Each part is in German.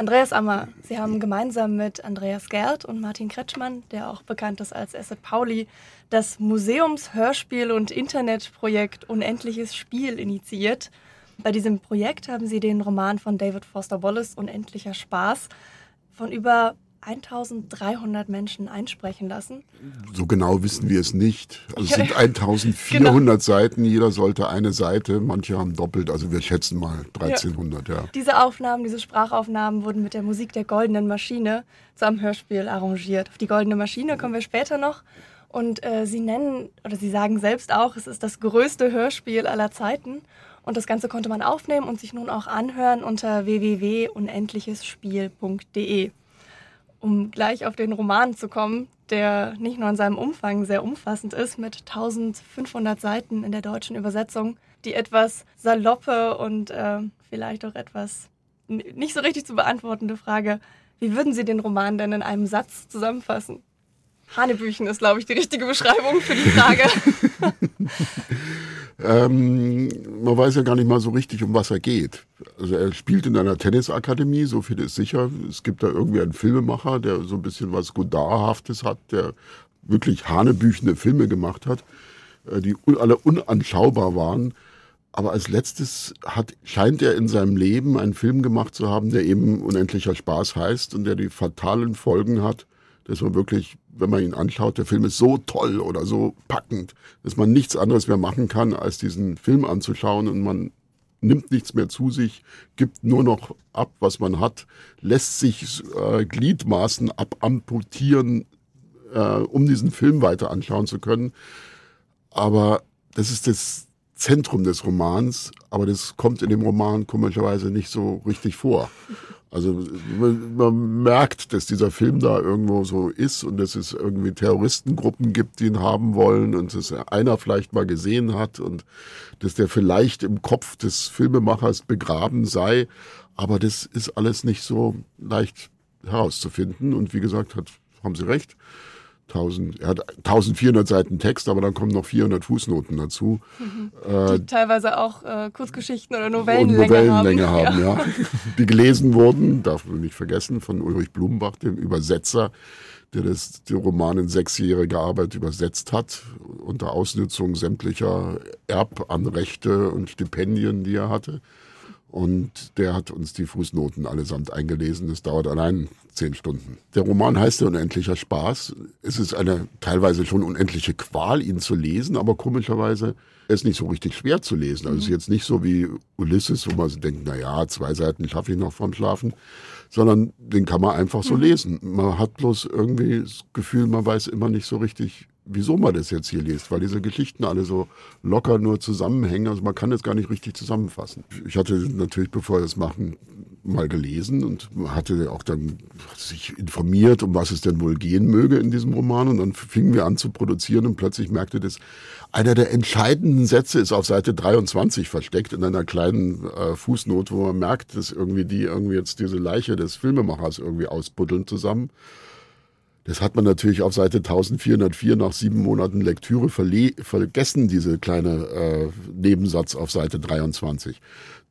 Andreas Ammer, Sie haben gemeinsam mit Andreas Gerd und Martin Kretschmann, der auch bekannt ist als Asset Pauli, das Museumshörspiel- und Internetprojekt Unendliches Spiel initiiert. Bei diesem Projekt haben Sie den Roman von David Foster Wallace Unendlicher Spaß von über 1300 Menschen einsprechen lassen. So genau wissen wir es nicht. Also es sind 1400 genau. Seiten, jeder sollte eine Seite, manche haben doppelt, also wir schätzen mal 1300, ja. ja. Diese Aufnahmen, diese Sprachaufnahmen wurden mit der Musik der Goldenen Maschine zu einem Hörspiel arrangiert. Auf die Goldene Maschine kommen wir später noch. Und äh, sie nennen, oder sie sagen selbst auch, es ist das größte Hörspiel aller Zeiten. Und das Ganze konnte man aufnehmen und sich nun auch anhören unter www.unendlichesspiel.de um gleich auf den Roman zu kommen, der nicht nur in seinem Umfang sehr umfassend ist, mit 1500 Seiten in der deutschen Übersetzung, die etwas saloppe und äh, vielleicht auch etwas nicht so richtig zu beantwortende Frage, wie würden Sie den Roman denn in einem Satz zusammenfassen? Hanebüchen ist, glaube ich, die richtige Beschreibung für die Frage. ähm, man weiß ja gar nicht mal so richtig, um was er geht. Also er spielt in einer Tennisakademie, so viel ist sicher. Es gibt da irgendwie einen Filmemacher, der so ein bisschen was Godardhaftes hat, der wirklich hanebüchende Filme gemacht hat, äh, die alle unanschaubar waren. Aber als letztes hat, scheint er in seinem Leben einen Film gemacht zu haben, der eben unendlicher Spaß heißt und der die fatalen Folgen hat, dass man wirklich, wenn man ihn anschaut, der Film ist so toll oder so packend, dass man nichts anderes mehr machen kann, als diesen Film anzuschauen und man nimmt nichts mehr zu sich, gibt nur noch ab, was man hat, lässt sich äh, Gliedmaßen abamputieren, äh, um diesen Film weiter anschauen zu können. Aber das ist das Zentrum des Romans, aber das kommt in dem Roman komischerweise nicht so richtig vor. Also man, man, merkt, dass dieser Film da irgendwo so ist und dass es irgendwie Terroristengruppen gibt, die ihn haben wollen und dass einer vielleicht mal gesehen hat und dass der vielleicht im Kopf des Filmemachers begraben sei. Aber das ist alles nicht so leicht herauszufinden. Und wie gesagt, hat, haben Sie recht. 1000, er hat 1400 Seiten Text, aber dann kommen noch 400 Fußnoten dazu. Mhm. Äh, die teilweise auch äh, Kurzgeschichten oder Novellenlänge, Novellenlänge haben. haben ja. ja. Die gelesen wurden, darf man nicht vergessen, von Ulrich Blumenbach, dem Übersetzer, der das, den Roman in sechsjähriger Arbeit übersetzt hat, unter Ausnutzung sämtlicher Erbanrechte und Stipendien, die er hatte. Und der hat uns die Fußnoten allesamt eingelesen. Das dauert allein zehn Stunden. Der Roman heißt ja Unendlicher Spaß. Es ist eine teilweise schon unendliche Qual, ihn zu lesen, aber komischerweise er ist nicht so richtig schwer zu lesen. Also es ist mhm. jetzt nicht so wie Ulysses, wo man so denkt, na ja, zwei Seiten schaffe ich noch vorm Schlafen, sondern den kann man einfach so mhm. lesen. Man hat bloß irgendwie das Gefühl, man weiß immer nicht so richtig, wieso man das jetzt hier liest, weil diese Geschichten alle so locker nur zusammenhängen. Also man kann das gar nicht richtig zusammenfassen. Ich hatte natürlich, bevor wir das machen, mal gelesen und hatte auch dann sich informiert, um was es denn wohl gehen möge in diesem Roman. Und dann fingen wir an zu produzieren und plötzlich merkte das, einer der entscheidenden Sätze ist auf Seite 23 versteckt in einer kleinen äh, Fußnote, wo man merkt, dass irgendwie die irgendwie jetzt diese Leiche des Filmemachers irgendwie ausbuddeln zusammen. Das hat man natürlich auf Seite 1404 nach sieben Monaten Lektüre vergessen, diese kleine äh, Nebensatz auf Seite 23.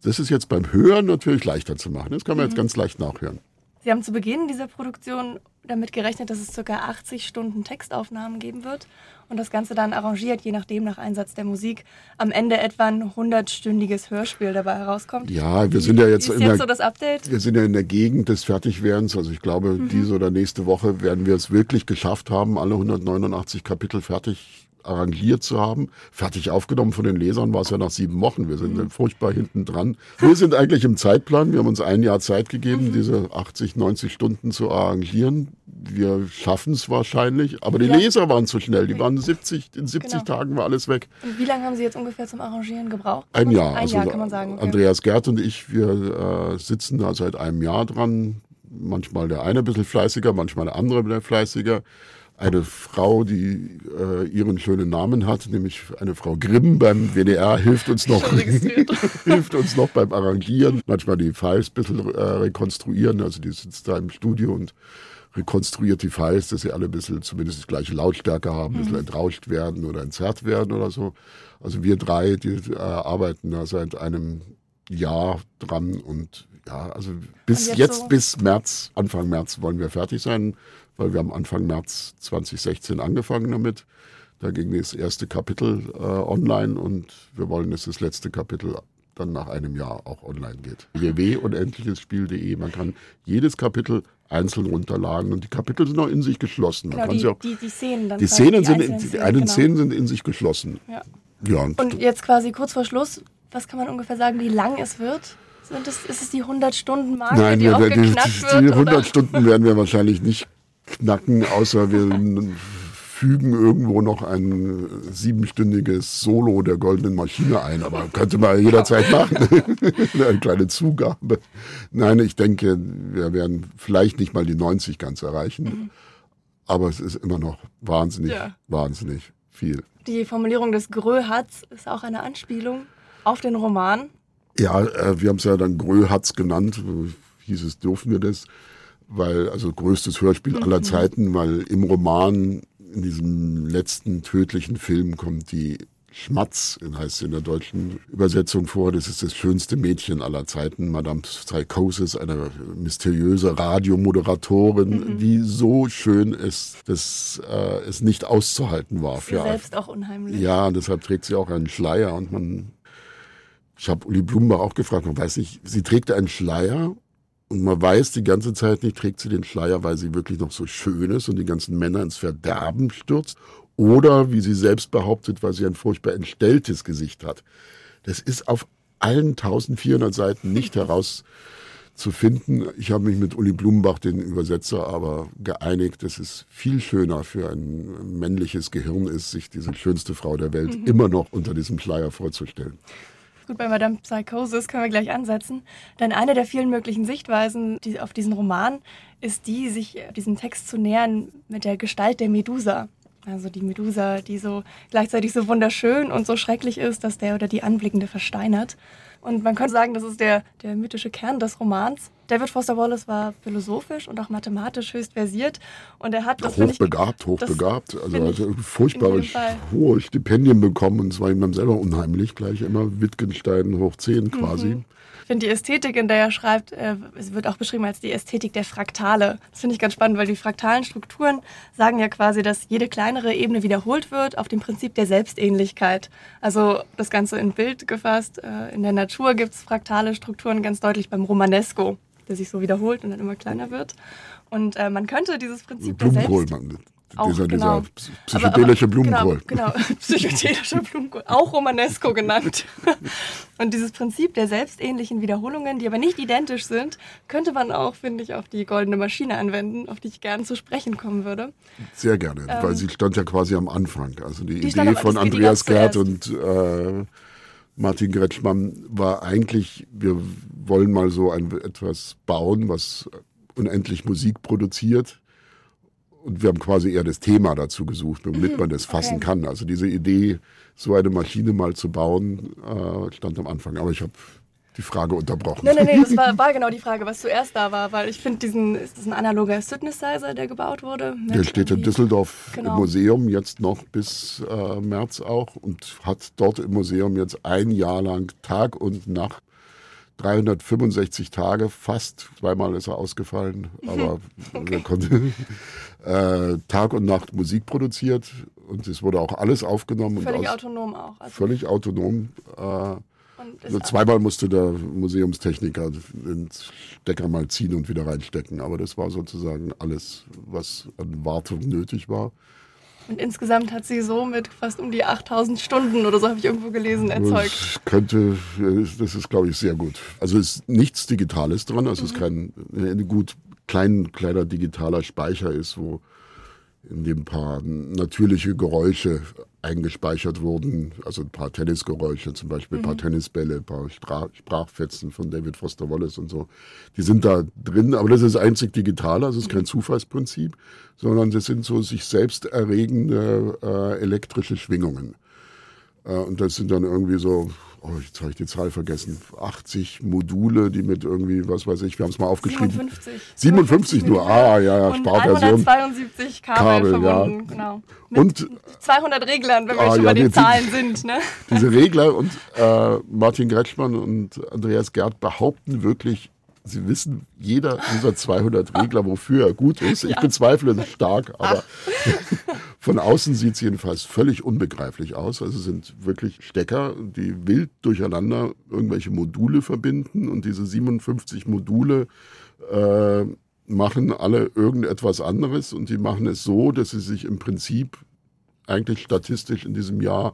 Das ist jetzt beim Hören natürlich leichter zu machen. Das kann man mhm. jetzt ganz leicht nachhören. Sie haben zu Beginn dieser Produktion damit gerechnet, dass es ca. 80 Stunden Textaufnahmen geben wird und das Ganze dann arrangiert, je nachdem nach Einsatz der Musik, am Ende etwa ein 100-stündiges Hörspiel dabei herauskommt. Ja, wir sind ja jetzt, ist jetzt der, so das Update? Wir sind ja in der Gegend des Fertigwerdens. Also ich glaube, mhm. diese oder nächste Woche werden wir es wirklich geschafft haben, alle 189 Kapitel fertig arrangiert zu haben. Fertig aufgenommen von den Lesern war es ja nach sieben Wochen. Wir sind mhm. furchtbar hinten dran. Wir sind eigentlich im Zeitplan. Wir haben uns ein Jahr Zeit gegeben, mhm. diese 80, 90 Stunden zu arrangieren. Wir schaffen es wahrscheinlich, aber die ja. Leser waren zu schnell. Die waren 70, in 70 genau. Tagen war alles weg. Und wie lange haben Sie jetzt ungefähr zum Arrangieren gebraucht? Ein Jahr. Ein also Jahr kann man sagen. Andreas Gerd und ich, wir äh, sitzen da seit einem Jahr dran. Manchmal der eine ein bisschen fleißiger, manchmal der andere ein bisschen fleißiger eine Frau, die äh, ihren schönen Namen hat, nämlich eine Frau Grimm beim WDR, hilft uns noch, hilft uns noch beim Arrangieren, manchmal die Files ein bisschen äh, rekonstruieren. Also die sitzt da im Studio und rekonstruiert die Files, dass sie alle ein bisschen zumindest die gleiche Lautstärke haben, ein bisschen mhm. entrauscht werden oder entzerrt werden oder so. Also wir drei, die äh, arbeiten da seit einem Jahr dran und Ja, also bis jetzt jetzt, so- bis März, Anfang März wollen wir fertig sein, weil wir haben Anfang März 2016 angefangen damit. Da ging das erste Kapitel äh, online und wir wollen, dass das letzte Kapitel dann nach einem Jahr auch online geht. www.unendlichesspiel.de. Man kann jedes Kapitel einzeln runterladen und die Kapitel sind auch in sich geschlossen. Man Genau, die, auch, die, die Szenen dann. die Szenen sind, in, die einen genau. Szenen sind in sich geschlossen. Ja. Ja, und, Und jetzt quasi kurz vor Schluss, was kann man ungefähr sagen, wie lang es wird? Sind es, ist es die 100-Stunden-Marke, Nein, die die, geknackt wird? die oder? 100 Stunden werden wir wahrscheinlich nicht knacken, außer wir fügen irgendwo noch ein siebenstündiges Solo der goldenen Maschine ein. Aber könnte man jederzeit machen. Eine kleine Zugabe. Nein, ich denke, wir werden vielleicht nicht mal die 90 ganz erreichen. Aber es ist immer noch wahnsinnig, Ja. wahnsinnig viel. Die Formulierung des Gröhatz ist auch eine Anspielung auf den Roman. Ja, äh, wir haben es ja dann Gröhatz genannt. Hieß es, dürfen wir das? Weil, also größtes Hörspiel aller Zeiten, weil im Roman, in diesem letzten tödlichen Film, kommt die Schmatz, heißt es in der deutschen Übersetzung vor. Das ist das schönste Mädchen aller Zeiten, Madame Psychosis, eine mysteriöse Radiomoderatorin, die so schön ist, dass äh, es nicht auszuhalten war. Für selbst auch unheimlich. Ja, und deshalb trägt sie auch einen Schleier und man, ich habe Uli Blumenbach auch gefragt, man weiß nicht, sie trägt einen Schleier und man weiß die ganze Zeit nicht, trägt sie den Schleier, weil sie wirklich noch so schön ist und die ganzen Männer ins Verderben stürzt oder, wie sie selbst behauptet, weil sie ein furchtbar entstelltes Gesicht hat. Das ist auf allen 1400 Seiten nicht herauszufinden. Ich habe mich mit Uli Blumenbach, den Übersetzer, aber geeinigt, dass es viel schöner für ein männliches Gehirn ist, sich diese schönste Frau der Welt immer noch unter diesem Schleier vorzustellen. Gut, bei Madame Psychosis können wir gleich ansetzen. Denn eine der vielen möglichen Sichtweisen die, auf diesen Roman ist die, sich diesem Text zu nähern mit der Gestalt der Medusa. Also die Medusa, die so gleichzeitig so wunderschön und so schrecklich ist, dass der oder die Anblickende versteinert. Und man könnte sagen, das ist der, der mythische Kern des Romans. David Foster Wallace war philosophisch und auch mathematisch höchst versiert. Und er hat, das finde ich, hochbegabt, hochbegabt. Also, also furchtbare, hohe Stipendien bekommen und es war ihm dann selber unheimlich, gleich immer Wittgenstein hoch 10 quasi. Mhm. Ich finde die Ästhetik, in der er schreibt, äh, wird auch beschrieben als die Ästhetik der Fraktale. Das finde ich ganz spannend, weil die fraktalen Strukturen sagen ja quasi, dass jede kleinere Ebene wiederholt wird auf dem Prinzip der Selbstähnlichkeit. Also das Ganze in Bild gefasst. Äh, in der Natur gibt es fraktale Strukturen ganz deutlich beim Romanesco, der sich so wiederholt und dann immer kleiner wird. Und äh, man könnte dieses Prinzip der Blumenkohl, Selbst... man, Auch, dieser, genau. dieser psychedelische aber, Blumenkohl. Genau, genau. psychedelischer Blumenkohl, auch Romanesco genannt. Und dieses Prinzip der selbstähnlichen Wiederholungen, die aber nicht identisch sind, könnte man auch, finde ich, auf die goldene Maschine anwenden, auf die ich gerne zu sprechen kommen würde. Sehr gerne, weil sie stand ja quasi am Anfang. Also die, Ähm, Die Idee von Andreas Gerd und äh, Martin Gretschmann war eigentlich, wir wollen mal so ein, etwas bauen, was unendlich Musik produziert. Und wir haben quasi eher das Thema dazu gesucht, damit man das fassen Mhm. okay. kann. Also diese Idee, so eine Maschine mal zu bauen, äh, stand am Anfang. Aber ich habe die Frage unterbrochen. Nee, nee, nee, das war, war genau die Frage, was zuerst da war, weil ich finde, diesen, ist das ein analoger Synthesizer, der gebaut wurde? Der steht in Düsseldorf Genau. im Museum jetzt noch bis äh, März auch und hat dort im Museum jetzt ein Jahr lang Tag und Nacht 365 Tage, fast zweimal ist er ausgefallen, aber wir konnten äh, Tag und Nacht Musik produziert und es wurde auch alles aufgenommen Völlig und aus, autonom auch. Also, völlig autonom. Äh, nur zweimal musste der Museumstechniker den Stecker mal ziehen und wieder reinstecken. Aber das war sozusagen alles, was an Wartung nötig war. Und insgesamt hat sie so mit fast um die 8000 Stunden oder so habe ich irgendwo gelesen, erzeugt. Das könnte, das ist, glaube ich, sehr gut. Also es ist nichts Digitales dran. Also es ist kein ein gut klein, kleiner digitaler Speicher ist, wo in dem ein paar natürliche Geräusche eingespeichert wurden. Also ein paar Tennisgeräusche, zum Beispiel ein paar Tennisbälle, ein paar Sprachfetzen von David Foster Wallace und so. Die sind da drin, aber das ist einzig digital, also es ist kein Zufallsprinzip, sondern das sind so sich selbst erregende äh, elektrische Schwingungen. Äh, Und das sind dann irgendwie so, oh, jetzt habe ich die Zahl vergessen, 80 Module, die mit irgendwie, was weiß ich, wir haben es mal aufgeschrieben. 57. 57 nur, ah, ja, ja, Und Sparversion. 172 Kabel, Kabel, ja. verbunden, genau. Mit Und 200 Reglern, wenn wir Ah, schon ja, bei den die- Zahlen sind. Ne? diese Regler und äh, Martin Gretschmann und Andreas Gerd behaupten wirklich Sie wissen, jeder dieser 200 Regler, wofür er gut ist. Ich ja. bezweifle es stark, aber von außen sieht es jedenfalls völlig unbegreiflich aus. Also sind wirklich Stecker, die wild durcheinander irgendwelche Module verbinden und diese 57 Module äh, machen alle irgendetwas anderes und die machen es so, dass sie sich im Prinzip eigentlich statistisch in diesem Jahr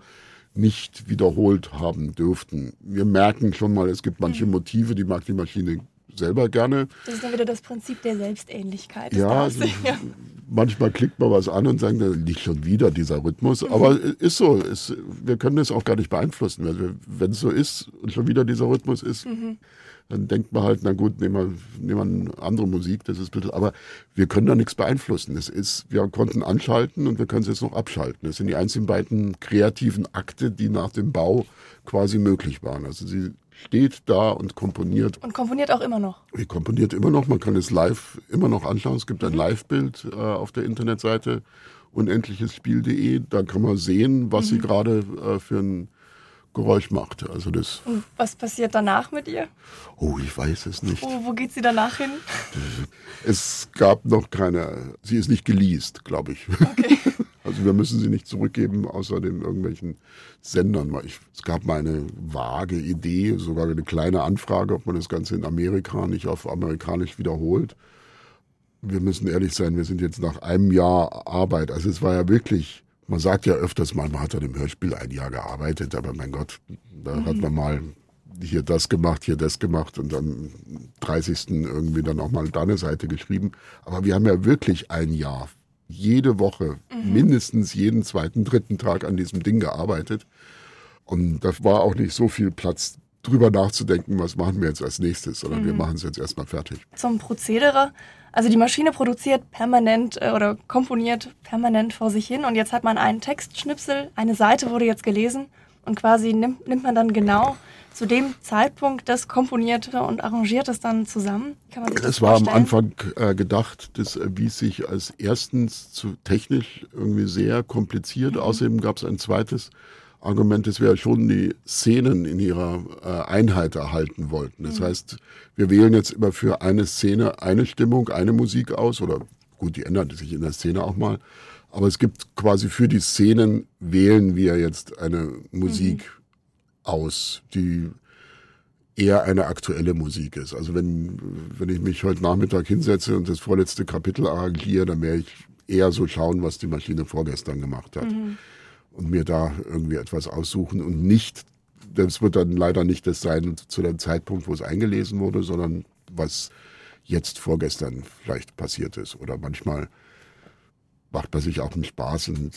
nicht wiederholt haben dürften. Wir merken schon mal, es gibt manche mhm. Motive, die mag die Maschine selber gerne. Das ist dann wieder das Prinzip der Selbstähnlichkeit. Ja, also, ja, manchmal klickt man was an und sagt, da liegt schon wieder dieser Rhythmus. Mhm. Aber ist so, ist, wir können das auch gar nicht beeinflussen. Also, wenn es so ist und schon wieder dieser Rhythmus ist, mhm dann denkt man halt, na gut, nehmen wir, nehmen wir andere Musik, das ist bisschen, aber wir können da nichts beeinflussen. Es ist, wir konnten anschalten und wir können es jetzt noch abschalten. Das sind die einzigen beiden kreativen Akte, die nach dem Bau quasi möglich waren. Also sie steht da und komponiert. Und komponiert auch immer noch. Sie komponiert immer noch, man kann es live immer noch anschauen. Es gibt ein mhm. Live-Bild äh, auf der Internetseite unendlichesspiel.de. Da kann man sehen, was mhm. sie gerade äh, für ein Geräusch macht. Also das. Und was passiert danach mit ihr? Oh, ich weiß es nicht. Wo, wo geht sie danach hin? Es gab noch keine. Sie ist nicht geleast, glaube ich. Okay. Also wir müssen sie nicht zurückgeben, außer den irgendwelchen Sendern. es gab mal eine vage Idee, sogar eine kleine Anfrage, ob man das Ganze in Amerika nicht auf amerikanisch wiederholt. Wir müssen ehrlich sein, wir sind jetzt nach einem Jahr Arbeit. Also es war ja wirklich man sagt ja öfters mal, man hat an dem Hörspiel ein Jahr gearbeitet, aber mein Gott, da mhm. hat man mal hier das gemacht, hier das gemacht und am 30. irgendwie dann auch mal da eine Seite geschrieben. Aber wir haben ja wirklich ein Jahr, jede Woche, mhm. mindestens jeden zweiten, dritten Tag an diesem Ding gearbeitet. Und da war auch nicht so viel Platz drüber nachzudenken, was machen wir jetzt als nächstes, sondern mhm. wir machen es jetzt erstmal fertig. Zum Prozedere. Also die Maschine produziert permanent äh, oder komponiert permanent vor sich hin und jetzt hat man einen Textschnipsel, eine Seite wurde jetzt gelesen und quasi nimmt, nimmt man dann genau zu dem Zeitpunkt das Komponierte und arrangiert es dann zusammen? Das war am Anfang äh, gedacht, das erwies sich als erstens zu technisch irgendwie sehr kompliziert. Mhm. Außerdem gab es ein zweites Argument, dass wir schon die Szenen in ihrer äh, Einheit erhalten wollten. Das mhm. heißt, wir wählen jetzt immer für eine Szene eine Stimmung, eine Musik aus oder gut, die ändert sich in der Szene auch mal. Aber es gibt quasi für die Szenen wählen wir jetzt eine Musik mhm. aus, die eher eine aktuelle Musik ist. Also wenn, wenn ich mich heute Nachmittag hinsetze und das vorletzte Kapitel arrangiere, dann werde ich eher so schauen, was die Maschine vorgestern gemacht hat. Mhm und mir da irgendwie etwas aussuchen und nicht, das wird dann leider nicht das sein zu dem Zeitpunkt, wo es eingelesen wurde, sondern was jetzt vorgestern vielleicht passiert ist. Oder manchmal macht man sich auch einen Spaß und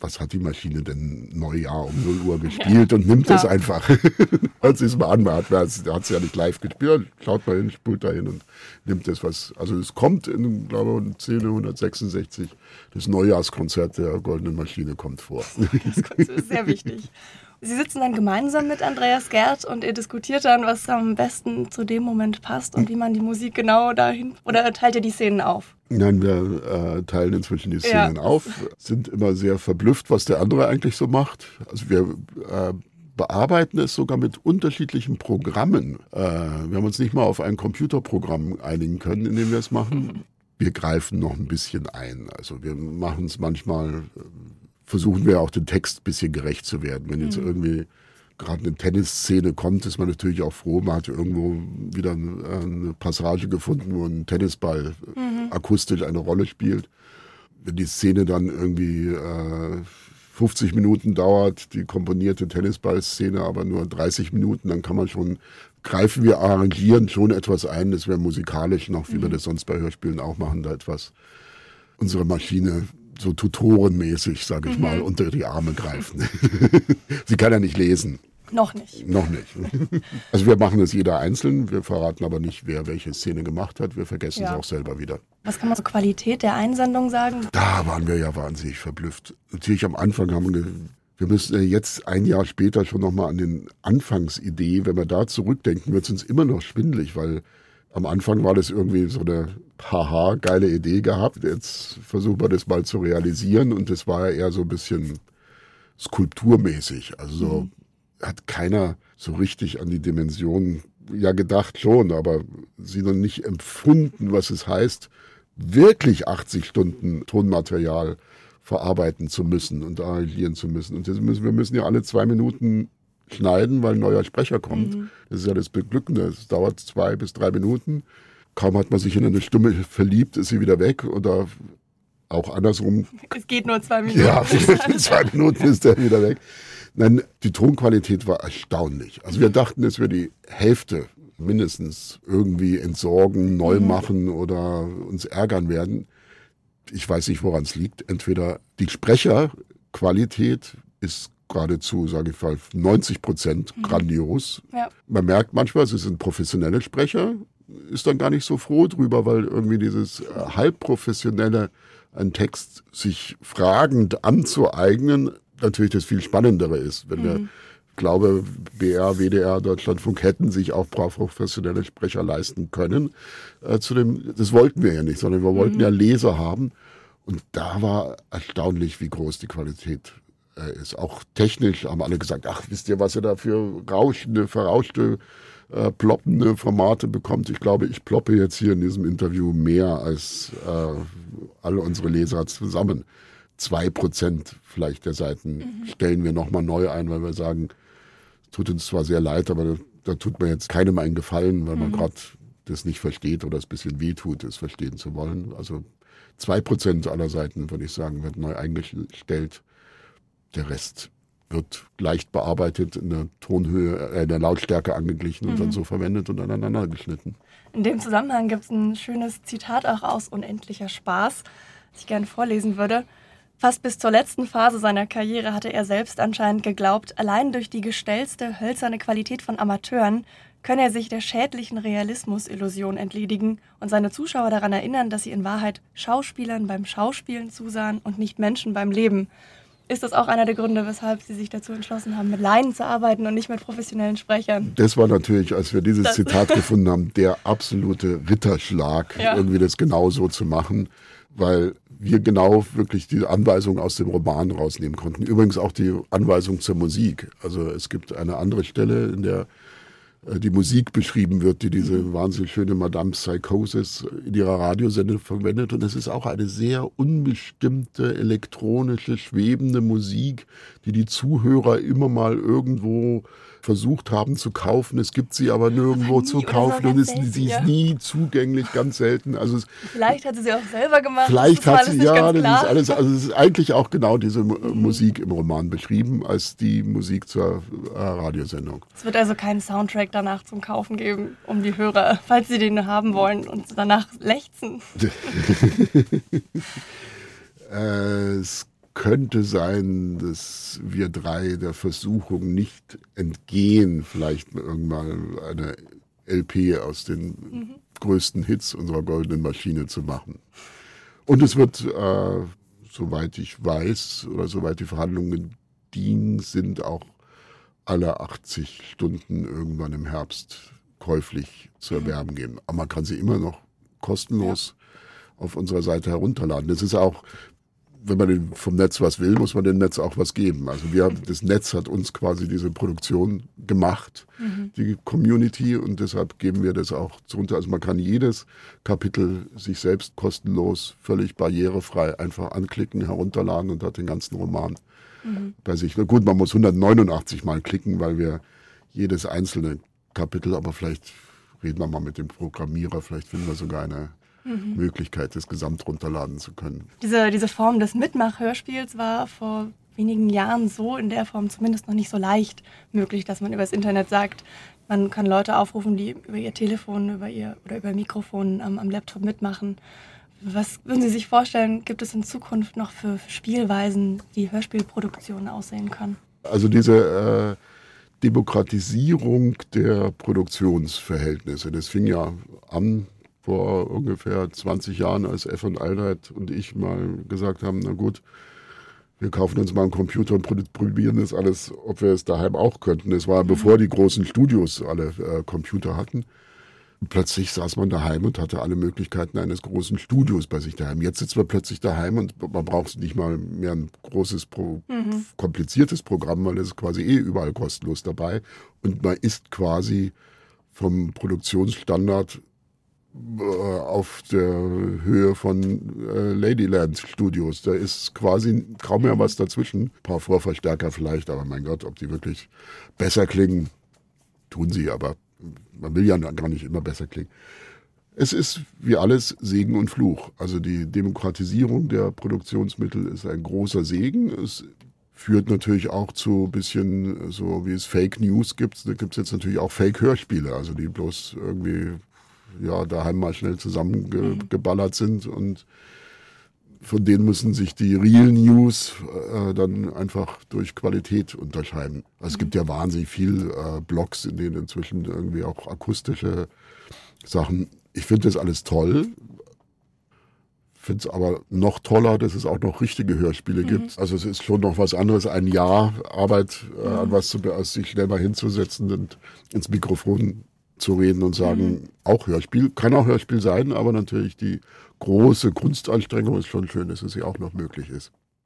was hat die Maschine denn Neujahr um 0 Uhr gespielt ja, und nimmt es einfach. Hört sich mal an, man hat es ja nicht live gespielt, schaut mal hin, spult da hin und nimmt das was. Also es kommt in, glaube ich, 1066 das Neujahrskonzert der Goldenen Maschine kommt vor. Das ist sehr wichtig. Sie sitzen dann gemeinsam mit Andreas Gerd und ihr diskutiert dann, was am besten zu dem Moment passt und wie man die Musik genau dahin oder teilt ihr die Szenen auf? Nein, wir äh, teilen inzwischen die Szenen ja. auf, sind immer sehr verblüfft, was der andere eigentlich so macht. Also wir äh, bearbeiten es sogar mit unterschiedlichen Programmen. Äh, wir haben uns nicht mal auf ein Computerprogramm einigen können, in dem wir es machen. Wir greifen noch ein bisschen ein. Also wir machen es manchmal versuchen wir auch den Text ein bisschen gerecht zu werden. Wenn jetzt mhm. irgendwie gerade eine Tennisszene kommt, ist man natürlich auch froh. Man hat irgendwo wieder eine Passage gefunden, wo ein Tennisball mhm. akustisch eine Rolle spielt. Wenn die Szene dann irgendwie äh, 50 Minuten dauert, die komponierte Tennisballszene aber nur 30 Minuten, dann kann man schon, greifen wir arrangieren schon etwas ein, das wäre musikalisch noch, wie mhm. wir das sonst bei Hörspielen auch machen, da etwas unsere Maschine so tutorenmäßig, sage ich mhm. mal, unter die Arme greifen. Sie kann ja nicht lesen. Noch nicht. Noch nicht. Also wir machen es jeder einzeln, wir verraten aber nicht, wer welche Szene gemacht hat. Wir vergessen ja. es auch selber wieder. Was kann man zur Qualität der Einsendung sagen? Da waren wir ja wahnsinnig verblüfft. Natürlich am Anfang haben wir, wir müssen jetzt ein Jahr später schon nochmal an den Anfangsidee, wenn wir da zurückdenken, wird es uns immer noch schwindlig, weil am Anfang war das irgendwie so eine haha, geile Idee gehabt. Jetzt versuchen wir das mal zu realisieren und das war ja eher so ein bisschen skulpturmäßig. Also so mhm. hat keiner so richtig an die Dimension ja gedacht schon, aber sie noch nicht empfunden, was es heißt, wirklich 80 Stunden Tonmaterial verarbeiten zu müssen und arrangieren zu müssen. Und müssen, wir müssen ja alle zwei Minuten schneiden, weil ein neuer Sprecher kommt. Mhm. Das ist ja das Beglückende. Es dauert zwei bis drei Minuten. Kaum hat man sich in eine Stimme verliebt, ist sie wieder weg. Oder auch andersrum. Es geht nur zwei Minuten. Ja, in zwei Minuten ist er wieder weg. Nein, die Tonqualität war erstaunlich. Also wir dachten, es wäre die Hälfte mindestens irgendwie entsorgen, neu mhm. machen oder uns ärgern werden. Ich weiß nicht, woran es liegt. Entweder die Sprecherqualität ist geradezu, sage ich mal, 90 Prozent mhm. grandios. Ja. Man merkt manchmal, es sind professionelle Sprecher, ist dann gar nicht so froh drüber, weil irgendwie dieses äh, halbprofessionelle, ein Text sich fragend anzueignen, natürlich das viel Spannendere ist. Wenn mhm. wir, glaube, BR, WDR, Deutschlandfunk hätten sich auch professionelle Sprecher leisten können. Äh, zu dem, das wollten wir ja nicht, sondern wir wollten mhm. ja Leser haben. Und da war erstaunlich, wie groß die Qualität ist. Auch technisch haben alle gesagt, ach, wisst ihr, was ihr da für rauschende, verrauschte, äh, ploppende Formate bekommt. Ich glaube, ich ploppe jetzt hier in diesem Interview mehr als äh, alle unsere Leser zusammen zwei Prozent vielleicht der Seiten mhm. stellen wir nochmal neu ein, weil wir sagen, tut uns zwar sehr leid, aber da, tut mir jetzt keinem einen Gefallen, weil mhm. man gerade das nicht versteht oder es ein bisschen wehtut, es verstehen zu wollen. Also zwei Prozent aller Seiten, würde ich sagen, wird neu eingestellt. Der Rest wird leicht bearbeitet, in der Tonhöhe, äh, in der Lautstärke angeglichen mhm. und dann mhm. so verwendet und aneinander geschnitten. In dem Zusammenhang gibt es ein schönes Zitat auch aus Unendlicher Spaß, das ich gerne vorlesen würde. Fast bis zur letzten Phase seiner Karriere hatte er selbst anscheinend geglaubt, allein durch die gestellste, hölzerne Qualität von Amateuren könne er sich der schädlichen Realismus-Illusion entledigen und seine Zuschauer daran erinnern, dass sie in Wahrheit Schauspielern beim Schauspielen zusahen und nicht Menschen beim Leben. Ist das auch einer der Gründe, weshalb Sie sich dazu entschlossen haben, mit Laien zu arbeiten und nicht mit professionellen Sprechern? Das war natürlich, als wir dieses das Zitat gefunden haben, der absolute Ritterschlag, ja. irgendwie das genauso zu machen, weil wir genau wirklich die Anweisung aus dem Roman rausnehmen konnten. Übrigens auch die Anweisung zur Musik. Also es gibt eine andere Stelle, in der die Musik beschrieben wird, die diese wahnsinnig schöne Madame Psychosis in ihrer Radiosendung verwendet. Und es ist auch eine sehr unbestimmte, elektronische, schwebende Musik, die die Zuhörer immer mal irgendwo versucht haben zu kaufen. Es gibt sie aber nirgendwo zu kaufen und es, sie ist nie zugänglich, ganz selten. Also es, vielleicht hat sie sie auch selber gemacht. Vielleicht hat sie, ja, das ist alles, also es ist eigentlich auch genau diese mhm. Musik im Roman beschrieben, als die Musik zur äh, Radiosendung. Es wird also keinen Soundtrack danach zum Kaufen geben, um die Hörer, falls sie den haben wollen und danach lechzen. es könnte sein, dass wir drei der Versuchung nicht entgehen, vielleicht irgendwann eine LP aus den mhm. größten Hits unserer goldenen Maschine zu machen. Und es wird, äh, soweit ich weiß oder soweit die Verhandlungen dienen, sind auch alle 80 Stunden irgendwann im Herbst käuflich zu mhm. erwerben geben. Aber man kann sie immer noch kostenlos ja. auf unserer Seite herunterladen. Das ist auch, wenn man vom Netz was will, muss man dem Netz auch was geben. Also wir haben, das Netz hat uns quasi diese Produktion gemacht, mhm. die Community, und deshalb geben wir das auch runter. Also man kann jedes Kapitel sich selbst kostenlos, völlig barrierefrei einfach anklicken, herunterladen und hat den ganzen Roman mhm. bei sich. Na gut, man muss 189 Mal klicken, weil wir jedes einzelne Kapitel, aber vielleicht reden wir mal mit dem Programmierer, vielleicht finden wir sogar eine mhm. Möglichkeit, das Gesamt runterladen zu können. Diese, diese Form des Mitmachhörspiels war vor wenigen Jahren so in der Form zumindest noch nicht so leicht möglich, dass man über das Internet sagt, man kann Leute aufrufen, die über ihr Telefon über ihr, oder über Mikrofon am, am Laptop mitmachen. Was würden Sie sich vorstellen, gibt es in Zukunft noch für, für Spielweisen, wie Hörspielproduktionen aussehen können? Also diese äh, Demokratisierung der Produktionsverhältnisse, das fing ja an vor ungefähr 20 Jahren, als F und Albert und ich mal gesagt haben, na gut, wir kaufen uns mal einen Computer und probieren das alles, ob wir es daheim auch könnten. Es war mhm. bevor die großen Studios alle äh, Computer hatten. Und plötzlich saß man daheim und hatte alle Möglichkeiten eines großen Studios bei sich daheim. Jetzt sitzt man plötzlich daheim und man braucht nicht mal mehr ein großes, Pro mhm. kompliziertes Programm, weil es ist quasi eh überall kostenlos dabei. Und man ist quasi vom Produktionsstandard auf der Höhe von äh, Ladyland Studios. Da ist quasi kaum mehr was dazwischen. Ein paar Vorverstärker vielleicht, aber mein Gott, ob die wirklich besser klingen, tun sie, aber man will ja gar nicht immer besser klingen. Es ist wie alles Segen und Fluch. Also die Demokratisierung der Produktionsmittel ist ein großer Segen. Es führt natürlich auch zu ein bisschen so, wie es Fake News gibt. Da gibt es jetzt natürlich auch Fake-Hörspiele, also die bloß irgendwie ja daheim mal schnell zusammengeballert sind und von denen müssen sich die Real News äh, dann einfach durch Qualität unterscheiden. Also es gibt ja wahnsinnig viel äh, Blogs, in denen inzwischen irgendwie auch akustische Sachen ich finde das alles toll. Finde es aber noch toller, dass es auch noch richtige Hörspiele mhm. gibt. Also es ist schon noch was anderes, ein Jahr Arbeit äh, an mhm. was zu, als sich schnell mal hinzusetzen und ins Mikrofon zu reden und sagen, mhm. auch Hörspiel, kann auch Hörspiel sein, aber natürlich die große Kunstanstrengung ist schon schön, dass es ja auch noch möglich ist.